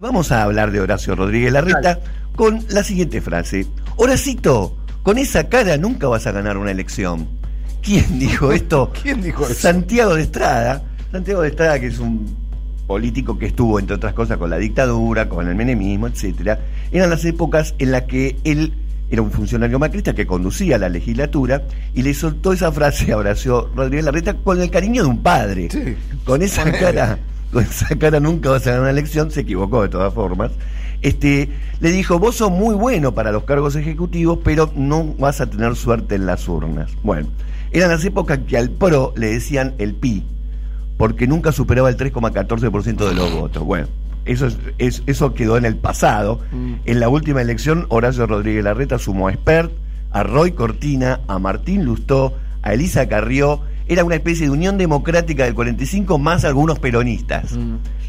Vamos a hablar de Horacio Rodríguez Larreta con la siguiente frase. Horacito, con esa cara nunca vas a ganar una elección. ¿Quién dijo esto? ¿Quién dijo eso? Santiago de Estrada. Santiago de Estrada, que es un político que estuvo, entre otras cosas, con la dictadura, con el menemismo, etcétera. Eran las épocas en las que él era un funcionario macrista que conducía la legislatura y le soltó esa frase a Horacio Rodríguez Larreta con el cariño de un padre. Sí. Con esa cara con esa cara nunca vas a ganar una elección, se equivocó de todas formas. Este, le dijo, vos sos muy bueno para los cargos ejecutivos, pero no vas a tener suerte en las urnas. Bueno, eran las épocas que al PRO le decían el PI, porque nunca superaba el 3,14% de los votos. Bueno, eso, es- es- eso quedó en el pasado. En la última elección, Horacio Rodríguez Larreta sumó a Expert, a Roy Cortina, a Martín Lustó, a Elisa Carrió. Era una especie de unión democrática del 45 más algunos peronistas.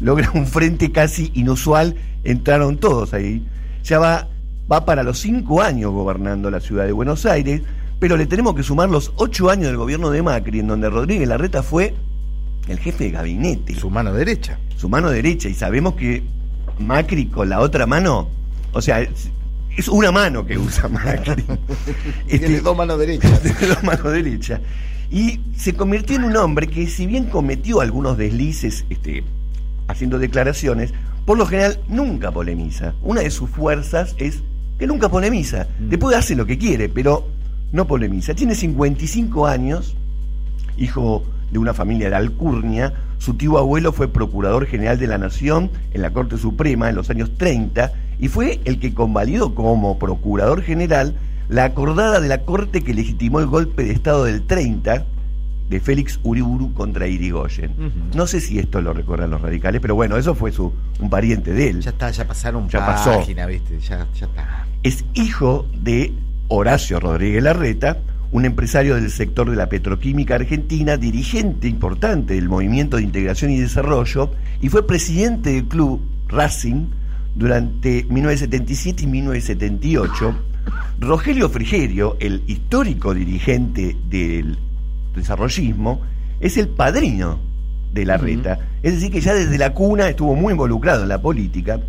Logra un frente casi inusual, entraron todos ahí. Ya va, va para los cinco años gobernando la ciudad de Buenos Aires, pero le tenemos que sumar los ocho años del gobierno de Macri, en donde Rodríguez Larreta fue el jefe de gabinete Su mano derecha. su mano derecha y sabemos que Macri con la otra mano, o sea, es, una mano que usa Macri. Este, Tiene dos manos derechas. de la mano derecha. Y se convirtió en un hombre que, si bien cometió algunos deslices este, haciendo declaraciones, por lo general nunca polemiza. Una de sus fuerzas es que nunca polemiza. Después hace lo que quiere, pero no polemiza. Tiene 55 años, hijo de una familia de Alcurnia. Su tío abuelo fue procurador general de la Nación en la Corte Suprema en los años 30 y fue el que convalidó como procurador general la acordada de la Corte que legitimó el golpe de Estado del 30 de Félix Uriburu contra Irigoyen. No sé si esto lo recuerdan los radicales, pero bueno, eso fue su, un pariente de él. Ya está, ya pasaron Ya pasó. página, ¿viste? Ya, ya está. es hijo de Horacio Rodríguez Larreta, un empresario del sector de la petroquímica argentina, dirigente importante del Movimiento de Integración y Desarrollo, y fue presidente del club Racing durante 1977 y 1978. Rogelio Frigerio, el histórico dirigente del desarrollismo, es el padrino de Larreta. Es decir, que ya desde la cuna estuvo muy involucrado en la política.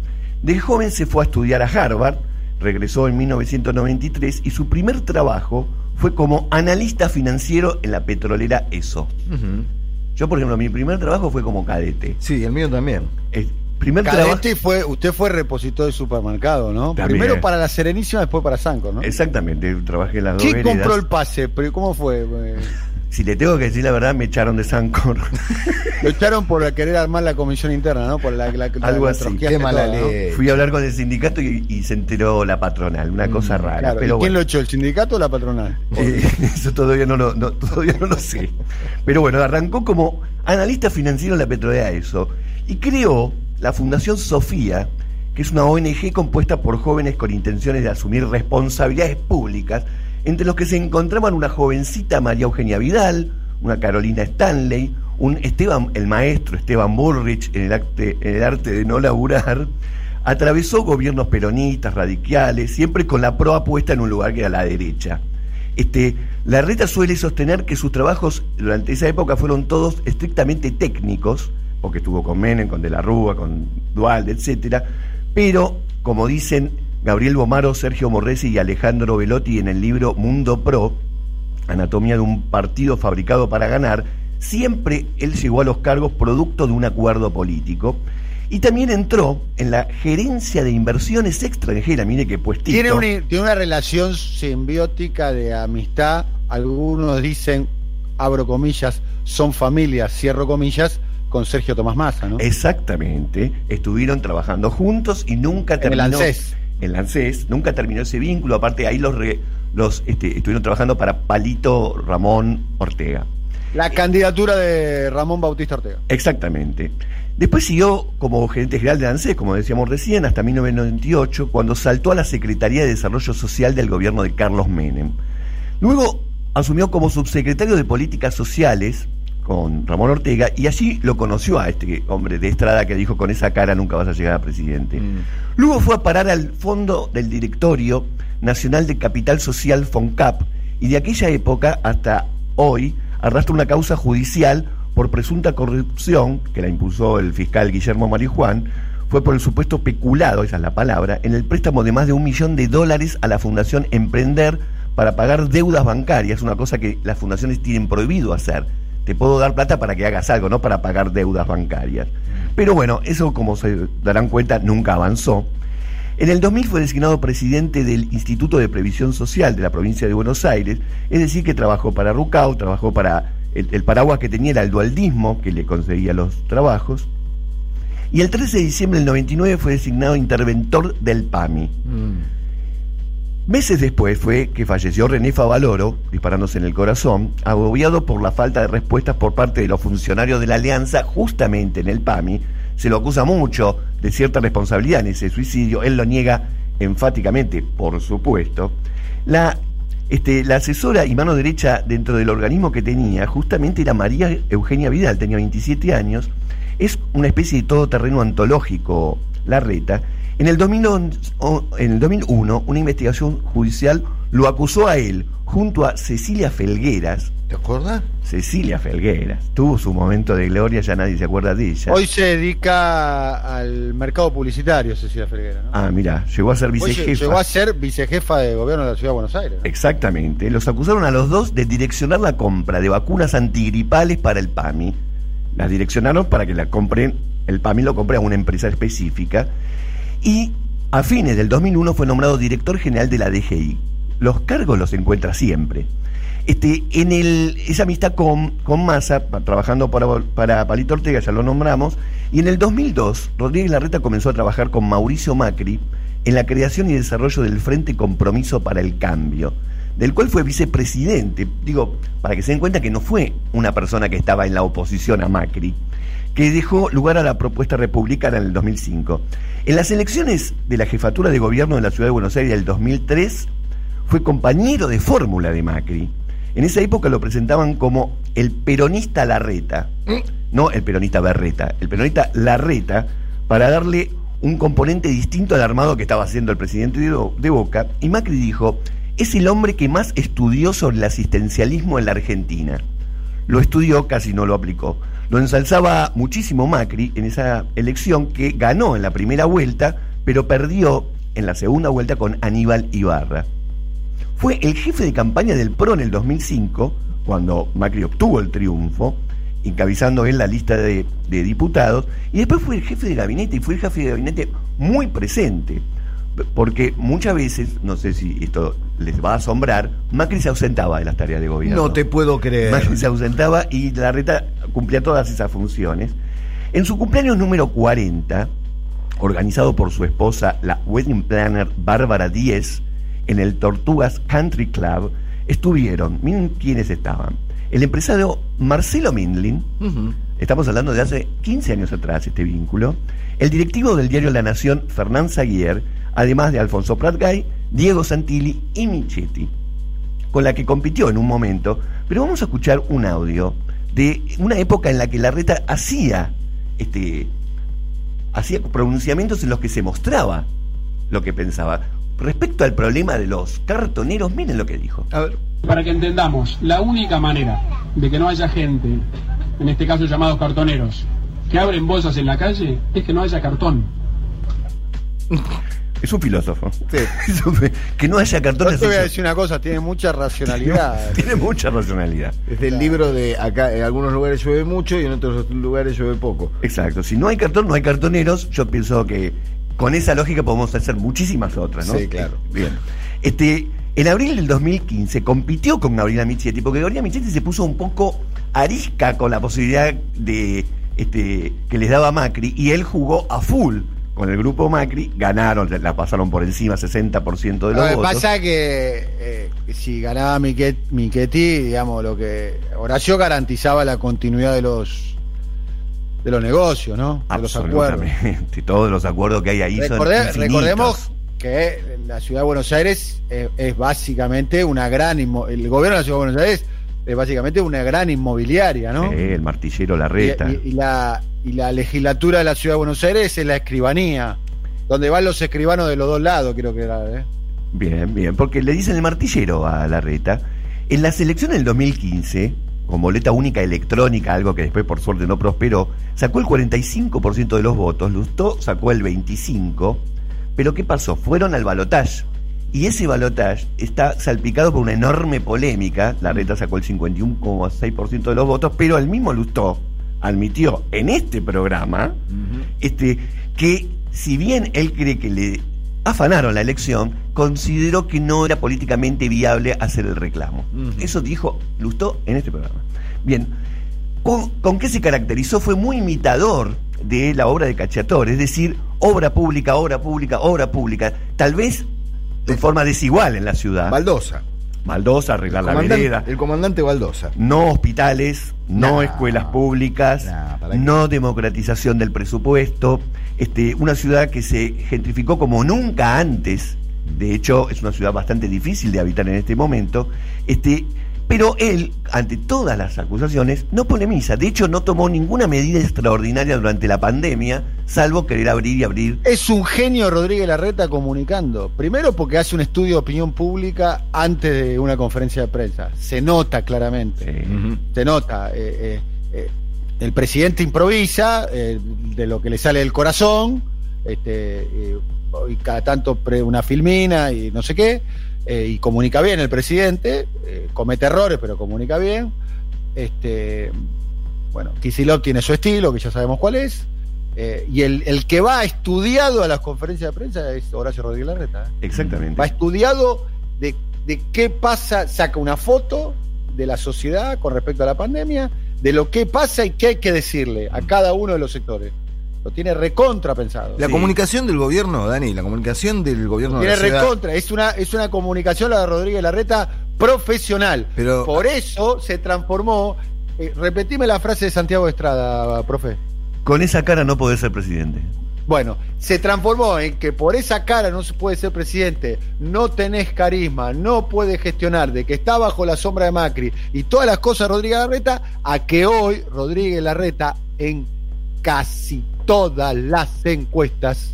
De joven se fue a estudiar a Harvard, regresó en 1993 y su primer trabajo fue como analista financiero en la petrolera ESO. Yo, por ejemplo, mi primer trabajo fue como cadete. Sí, el mío también. Primer trabajo. Cadete fue, usted fue repositor de supermercado, ¿no? También. Primero para la Serenísima, después para Sanco, ¿no? Exactamente, trabajé en las dos ¿Quién veredas. compró el pase? Pero ¿Cómo fue? Si le tengo que decir la verdad, me echaron de Sancor. Lo echaron por querer armar la comisión interna, ¿no? Por la, la, la- Algo la así. trotskiaste Qué mala toda, ¿no? ley. Fui a hablar con el sindicato y, y se enteró la patronal, una cosa rara. Mm, Claro, ¿y pero quién lo echó? ¿El sindicato o la patronal? Eh, eso todavía no, lo, no- todavía no lo sé. Pero bueno, arrancó como analista financiero en la petrolera ESO y creó la Fundación Sofía, que es una ONG compuesta por jóvenes con intenciones de asumir responsabilidades públicas, entre los que se encontraban una jovencita María Eugenia Vidal, una Carolina Stanley, un Esteban, el maestro Esteban Bullrich en el, arte, de no laburar, atravesó gobiernos peronistas, radicales, siempre con la proa puesta en un lugar que era la derecha. Este, Larreta suele sostener que sus trabajos durante esa época fueron todos estrictamente técnicos, porque estuvo con Menem, con De la Rúa, con Dualde, etcétera, pero, como dicen Gabriel Bomaro, Sergio Morresi y Alejandro Velotti en el libro Mundo Pro, Anatomía de un partido fabricado para ganar, siempre él llegó a los cargos producto de un acuerdo político. Y también entró en la gerencia de inversiones extranjeras, mire qué puestito. Tiene una relación simbiótica de amistad. Algunos dicen, abro comillas, son familias, cierro comillas, con Sergio Tomás Massa, ¿no? Exactamente. Estuvieron trabajando juntos y nunca En el terminó. ANSES. En el ANSES, nunca terminó ese vínculo. Aparte, ahí los, re- los este, estuvieron trabajando para Palito Ramón Ortega. La candidatura de Ramón Bautista Ortega. Exactamente. Después siguió como gerente general de ANSES, como decíamos recién, hasta 1998, cuando saltó a la Secretaría de Desarrollo Social del gobierno de Carlos Menem. Luego asumió como subsecretario de Políticas Sociales con Ramón Ortega y allí lo conoció a este hombre de Estrada que dijo con esa cara nunca vas a llegar a presidente. Mm. Luego fue a parar al fondo del Directorio Nacional de Capital Social FONCAP y de aquella época hasta hoy arrastra una causa judicial por presunta corrupción que la impulsó el fiscal Guillermo Marijuán fue por el supuesto peculado, esa es la palabra, en el préstamo de más de un millón de dólares a la Fundación Emprender para pagar deudas bancarias, una cosa que las fundaciones tienen prohibido hacer. Te puedo dar plata para que hagas algo, no para pagar deudas bancarias. Pero bueno, eso como se darán cuenta nunca avanzó. En el 2000 fue designado presidente del Instituto de Previsión Social de la provincia de Buenos Aires, es decir, que trabajó para Rucau, trabajó para el, paraguas que tenía era el dualdismo, que le conseguía los trabajos. Y el 13 de diciembre del 99 fue designado interventor del PAMI. Meses después fue que falleció René Favaloro, disparándose en el corazón, agobiado por la falta de respuestas por parte de los funcionarios de la Alianza, justamente en el PAMI. Se lo acusa mucho de cierta responsabilidad en ese suicidio. Él lo niega enfáticamente, por supuesto. La, este, la asesora y mano derecha dentro del organismo que tenía, justamente era María Eugenia Vidal, tenía 27 años. Es una especie de todoterreno antológico, la reta en el, 2011, en el 2001, una investigación judicial lo acusó a él, junto a Cecilia Felgueras. ¿Te acuerdas? Cecilia Felgueras. Tuvo su momento de gloria, ya nadie se acuerda de ella. Hoy se dedica al mercado publicitario, Cecilia Felgueras. ¿no? Ah, mira, llegó a ser Hoy vicejefa. llegó a ser vicejefa de gobierno de la Ciudad de Buenos Aires. ¿no? Exactamente. Los acusaron a los dos de direccionar la compra de vacunas antigripales para el PAMI. Las direccionaron para que la compren, el PAMI lo compre a una empresa específica. Y a fines del 2001 fue nombrado director general de la DGI. Los cargos los encuentra siempre. Este, en el, esa amistad con, con Massa, trabajando para, para Palito Ortega, ya lo nombramos, y en el 2002 Rodríguez Larreta comenzó a trabajar con Mauricio Macri en la creación y desarrollo del Frente Compromiso para el Cambio, del cual fue vicepresidente. Digo, para que se den cuenta que no fue una persona que estaba en la oposición a Macri, que dejó lugar a la propuesta republicana en el 2005. En las elecciones de la jefatura de gobierno de la Ciudad de Buenos Aires del 2003, fue compañero de fórmula de Macri. En esa época lo presentaban como el peronista Larreta, no el peronista Berreta, el peronista Larreta, para darle un componente distinto al armado que estaba haciendo el presidente de, Bo- de Boca. Y Macri dijo, es el hombre que más estudió sobre el asistencialismo en la Argentina. Lo estudió, casi no lo aplicó. Lo ensalzaba muchísimo Macri en esa elección que ganó en la primera vuelta, pero perdió en la segunda vuelta con Aníbal Ibarra. Fue el jefe de campaña del PRO en el 2005, cuando Macri obtuvo el triunfo, encabezando él la lista de, de diputados, y después fue el jefe de gabinete, y fue el jefe de gabinete muy presente, porque muchas veces, no sé si esto les va a asombrar, Macri se ausentaba de las tareas de gobierno. No te puedo creer. Macri se ausentaba y Larreta cumplía todas esas funciones. En su cumpleaños número 40, organizado por su esposa, la wedding planner Bárbara Díez, en el Tortugas Country Club, estuvieron, miren quiénes estaban, el empresario Marcelo Mindlin. Estamos hablando de hace 15 años atrás este vínculo, el directivo del diario La Nación, Fernán Zaguier, además de Alfonso Pratgay, Diego Santilli y Michetti, con la que compitió en un momento, pero vamos a escuchar un audio de una época en la que Larreta hacía este hacía pronunciamientos en los que se mostraba lo que pensaba. Respecto al problema de los cartoneros, miren lo que dijo. A ver, Para que entendamos, la única manera de que no haya gente, en este caso llamados cartoneros, que abren bolsas en la calle, es que no haya cartón. Es un filósofo. Sí. Que no haya Yo cartones. te voy a decir una cosa, tiene mucha racionalidad. Tiene mucha racionalidad. es del libro de acá, en algunos lugares llueve mucho y en otros lugares llueve poco. Exacto. Si no hay cartón, no hay cartoneros. Yo pienso que con esa lógica podemos hacer muchísimas otras, ¿no? Sí, claro. Bien. Este, en abril del 2015 compitió con Gabriela Michetti, porque Gabriela Michetti se puso un poco arisca con la posibilidad de este, que les daba Macri y él jugó a full con el grupo Macri, ganaron, la pasaron por encima 60% de Lo los que votos. pasa es que eh, si ganaba Miquet- Michetti, digamos, lo que Horacio garantizaba la continuidad de los de los negocios, ¿no? De los acuerdos. Todos los acuerdos que hay ahí son Recordé- infinitos. recordemos que la ciudad de Buenos Aires es básicamente una gran el gobierno de la ciudad de Buenos Aires es básicamente una gran inmobiliaria, ¿no? Eh, el martillero Y, Larreta. y- y la, y la legislatura de la ciudad de Buenos Aires es la escribanía, donde van los escribanos de los dos lados, creo que era. ¿eh? Bien, bien, porque le dicen el martillero a Larreta. En las elecciones del 2015, con boleta única electrónica, algo que después por suerte no prosperó, sacó el 45% de los votos, Lustó sacó el 25%, pero ¿qué pasó? Fueron al balotaje. Y ese balotaje está salpicado por una enorme polémica. La reta sacó el 51,6% de los votos, pero el mismo Lustó admitió en este programa este, que si bien él cree que le afanaron la elección, consideró que no era políticamente viable hacer el reclamo. Eso dijo Lustó en este programa. Bien, ¿con, con qué se caracterizó? Fue muy imitador de la obra de Cacciatore, es decir, obra pública, obra pública, obra pública, tal vez de forma desigual en la ciudad. Baldosa. Baldosa, arreglar la vereda, el comandante Baldosa. no hospitales, no No, escuelas públicas, no, no democratización del presupuesto, este, una ciudad que se gentrificó como nunca antes, de hecho es una ciudad bastante difícil de habitar en este momento, este, pero él, ante todas las acusaciones, no polemiza, de hecho no tomó ninguna medida extraordinaria durante la pandemia, salvo querer abrir y abrir. Es un genio Rodríguez Larreta comunicando. Primero porque hace un estudio de opinión pública antes de una conferencia de prensa. Se nota claramente. Se nota. eh, eh, eh, el presidente improvisa eh, de lo que le sale del corazón. Este, eh, y cada tanto pre- una filmina y no sé qué. Eh, y comunica bien el presidente. eh, comete errores, pero comunica bien. Este, bueno, Kicillof tiene su estilo, que ya sabemos cuál es. eh, y el, el que va estudiado a las conferencias de prensa es Horacio Rodríguez Larreta. ¿eh? exactamente. Va estudiado de, de qué pasa, saca una foto de la sociedad con respecto a la pandemia, de lo que pasa y qué hay que decirle a cada uno de los sectores. Lo tiene recontra pensado. La Sí. comunicación del gobierno, Dani, la comunicación del gobierno de tiene la ciudad. recontra. Es una, es una comunicación, la de Rodríguez Larreta, profesional. Pero- Por eso se transformó. eh, repetime la frase de Santiago Estrada, profe. Con esa cara no podés ser presidente. Bueno, se transformó en que por esa cara no se puede ser presidente, no tenés carisma, no puedes gestionar, de que está bajo la sombra de Macri y todas las cosas Rodríguez Larreta, a que hoy Rodríguez Larreta en casi todas las encuestas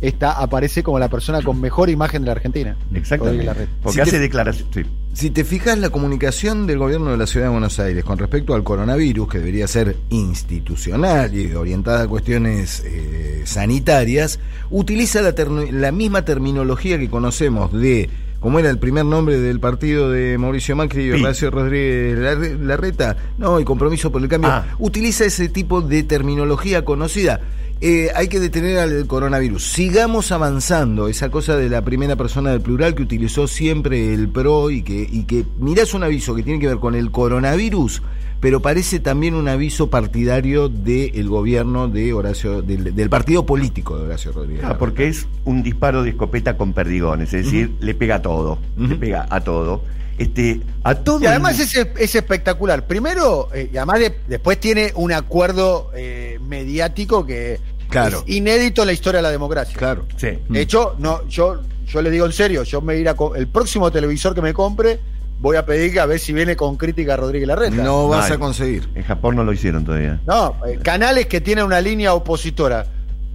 está, aparece como la persona con mejor imagen de la Argentina. Exactamente. Larreta. Porque Si hace declaraciones. sí. Si te fijas, la comunicación del gobierno de la ciudad de Buenos Aires con respecto al coronavirus, que debería ser institucional y orientada a cuestiones eh, sanitarias, utiliza la, la misma terminología que conocemos de, como era el primer nombre del partido de Mauricio Macri y Sí. Horacio Rodríguez Larre- Larreta, no, y compromiso por el cambio, Ah. utiliza ese tipo de terminología conocida. Eh, hay que detener al coronavirus. Sigamos avanzando. Esa cosa de la primera persona del plural que utilizó siempre el PRO y que, y que mirás un aviso que tiene que ver con el coronavirus, pero parece también un aviso partidario del gobierno de Horacio, del, del partido político de Horacio Rodríguez. Ah, porque es un disparo de escopeta con perdigones, es decir, le pega a todo, le pega a todo. Este, a todo. Y además el- es, es espectacular. Primero, eh, y además de- después tiene un acuerdo eh, mediático que Claro. es inédito en la historia de la democracia. Claro. Sí. De hecho, no, yo, yo le digo en serio, yo me iré el próximo televisor que me compre, voy a pedir que a ver si viene con crítica a Rodríguez Larreta. No vas a conseguir. En Japón no lo hicieron todavía. No, eh, canales que tienen una línea opositora.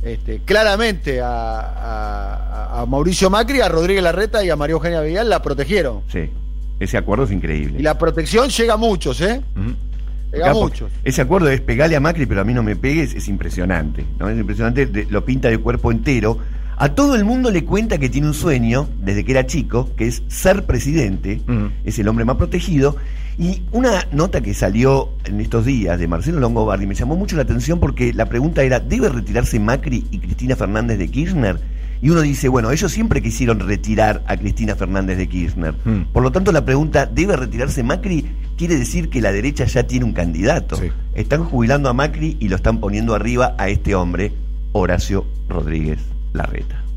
Este, claramente a, a- a Mauricio Macri, a Rodríguez Larreta y a María Eugenia Vidal la protegieron. Sí. Ese acuerdo es increíble. Y la protección llega a muchos, ¿eh? Llega a muchos. Ese acuerdo es pegarle a Macri, pero a mí no me pegues, es impresionante. ¿no? Es impresionante, de- lo pinta de cuerpo entero. A todo el mundo le cuenta que tiene un sueño, desde que era chico, que es ser presidente, es el hombre más protegido. Y una nota que salió en estos días de Marcelo Longobardi me llamó mucho la atención porque la pregunta era, ¿debe retirarse Macri y Cristina Fernández de Kirchner? Y uno dice, bueno, ellos siempre quisieron retirar a Cristina Fernández de Kirchner. Por lo tanto, la pregunta, ¿debe retirarse Macri? Quiere decir que la derecha ya tiene un candidato. Sí. Están jubilando a Macri y lo están poniendo arriba a este hombre, Horacio Rodríguez Larreta.